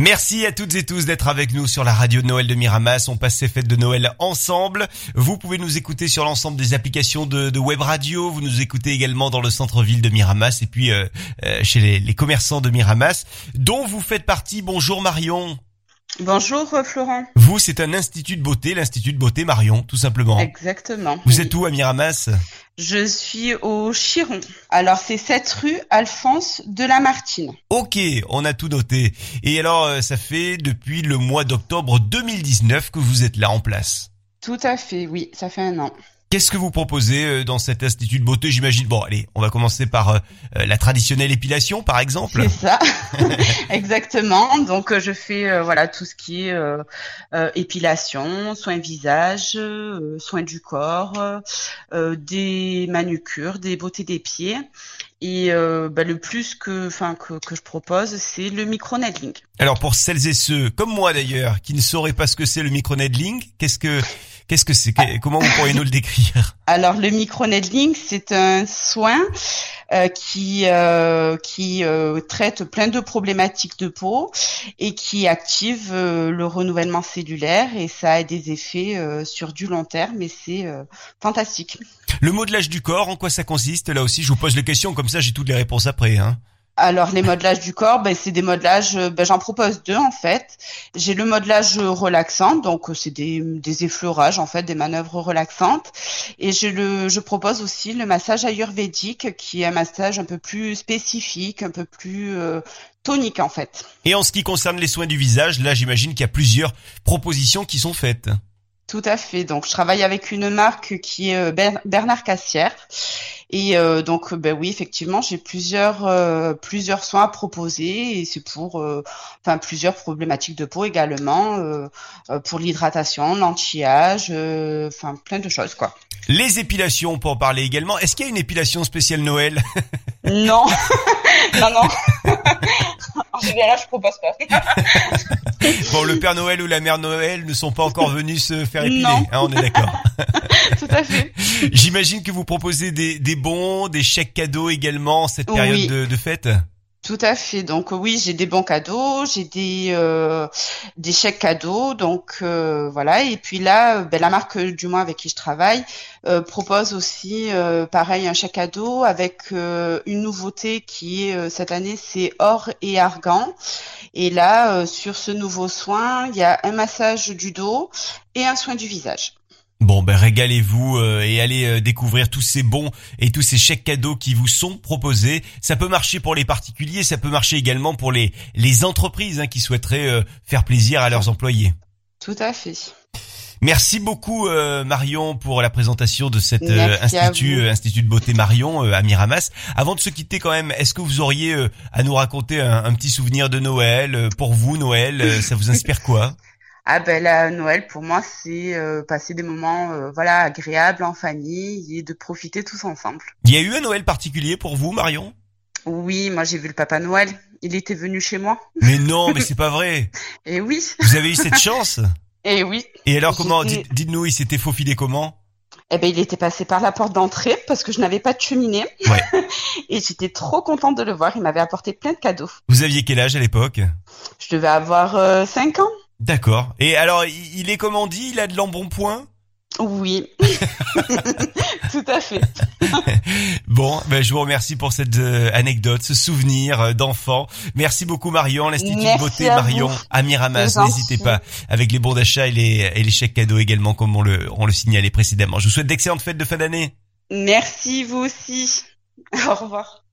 Merci à toutes et tous d'être avec nous sur la radio de Noël de Miramas. On passe ces fêtes de Noël ensemble. Vous pouvez nous écouter sur l'ensemble des applications de, web radio. Vous nous écoutez également dans le centre-ville de Miramas et puis euh, euh, chez les commerçants de Miramas, dont vous faites partie. Bonjour Marion. Bonjour euh, Florent. Vous, c'est un institut de beauté, l'institut de beauté Marion, tout simplement. Exactement. Vous êtes où à Miramas? Je suis au Chiron. Alors c'est cette rue Alphonse de la Martine. Ok, on a tout noté. Et alors, euh, ça fait depuis le mois d'octobre 2019 que vous êtes là en place. Tout à fait, oui, ça fait un an. Qu'est-ce que vous proposez euh, dans cet institut de beauté J'imagine? Bon, allez, on va commencer par euh, euh, la traditionnelle épilation, par exemple. C'est ça, exactement. Donc, je fais voilà tout ce qui est épilation, soins visage, soins du corps, des manucures, des beautés des pieds. Et bah, le plus que, enfin, que, que je propose, c'est le micro-needling. Alors pour celles et ceux, comme moi d'ailleurs, qui ne sauraient pas ce que c'est le micro-needling, qu'est-ce que Qu'est-ce que c'est? Comment vous pourriez nous le décrire? Alors le microneedling, c'est un soin euh, qui euh, qui euh, traite plein de problématiques de peau et qui active le renouvellement cellulaire et ça a des effets sur du long terme et c'est fantastique. Le modelage du corps, en quoi ça consiste? Là aussi, je vous pose les questions comme ça, j'ai toutes les réponses après. Hein. Alors les modelages du corps, ben, c'est des modelages, euh, ben, j'en propose deux en fait. J'ai le modelage relaxant, donc euh, c'est des, effleurages en fait, des manœuvres relaxantes. Et je, le, je propose aussi le massage ayurvédique, qui est un massage un peu plus spécifique, un peu plus euh, tonique en fait. Et en ce qui concerne les soins du visage, là j'imagine qu'il y a plusieurs propositions qui sont faites. Tout à fait. Donc je travaille avec une marque qui est Bernard Cassière et euh, donc, ben oui, effectivement, j'ai plusieurs euh, plusieurs soins à proposer et c'est pour euh, enfin plusieurs problématiques de peau également, pour l'hydratation, l'anti-âge, enfin plein de choses quoi. Les épilations, pour en parler également. Est-ce qu'il y a une épilation spéciale Noël? Non, non, non. Général, je propose pas. bon, le Père Noël ou la Mère Noël ne sont pas encore venus se faire épiler. Hein, on est d'accord. Tout à fait. J'imagine que vous proposez des, des bons, des chèques cadeaux également en cette période de, de fête. Tout à fait. Donc oui, j'ai des bons cadeaux, j'ai des euh, des chèques cadeaux. Donc euh, voilà. Et puis là, ben, la marque du moins avec qui je travaille euh, propose aussi pareil un chèque cadeau avec une nouveauté qui est cette année, c'est or et argan. Et là, sur ce nouveau soin, il y a un massage du dos et un soin du visage. Bon, ben régalez-vous euh, et allez euh, découvrir tous ces bons et tous ces chèques cadeaux qui vous sont proposés. Ça peut marcher pour les particuliers, ça peut marcher également pour les les entreprises hein, qui souhaiteraient euh, faire plaisir à leurs employés. Tout à fait. Merci beaucoup Marion pour la présentation de cet institut institut de beauté Marion à Miramas. Avant de se quitter quand même, est-ce que vous auriez à nous raconter un, un, petit souvenir de Noël pour vous Noël Ça vous inspire quoi? Ah ben la Noël pour moi c'est euh, passer des moments euh, voilà agréables en famille et de profiter tous ensemble. Il y a eu un Noël particulier pour vous Marion? Oui, moi j'ai vu le Papa Noël. Il était venu chez moi. Mais non, mais c'est pas vrai. Et oui. Vous avez eu cette chance? Et oui. Et alors comment Dites-nous, il s'était faufilé comment? Eh ben, il était passé par la porte d'entrée parce que je n'avais pas de cheminée. Ouais. et j'étais trop contente de le voir. Il m'avait apporté plein de cadeaux. Vous aviez quel âge à l'époque? Je devais avoir euh, 5 ans. D'accord. Et alors, il est comme on dit, il a de l'embonpoint? Oui, tout à fait. bon, ben, je vous remercie pour cette euh, anecdote, ce souvenir euh, d'enfant. Merci beaucoup Marion, l'Institut de beauté Marion à Miramas. N'hésitez pas avec les bons d'achat et les, et les chèques cadeaux également, comme on le, on le signalait précédemment. Je vous souhaite d'excellentes fêtes de fin d'année. Merci vous aussi. Au revoir.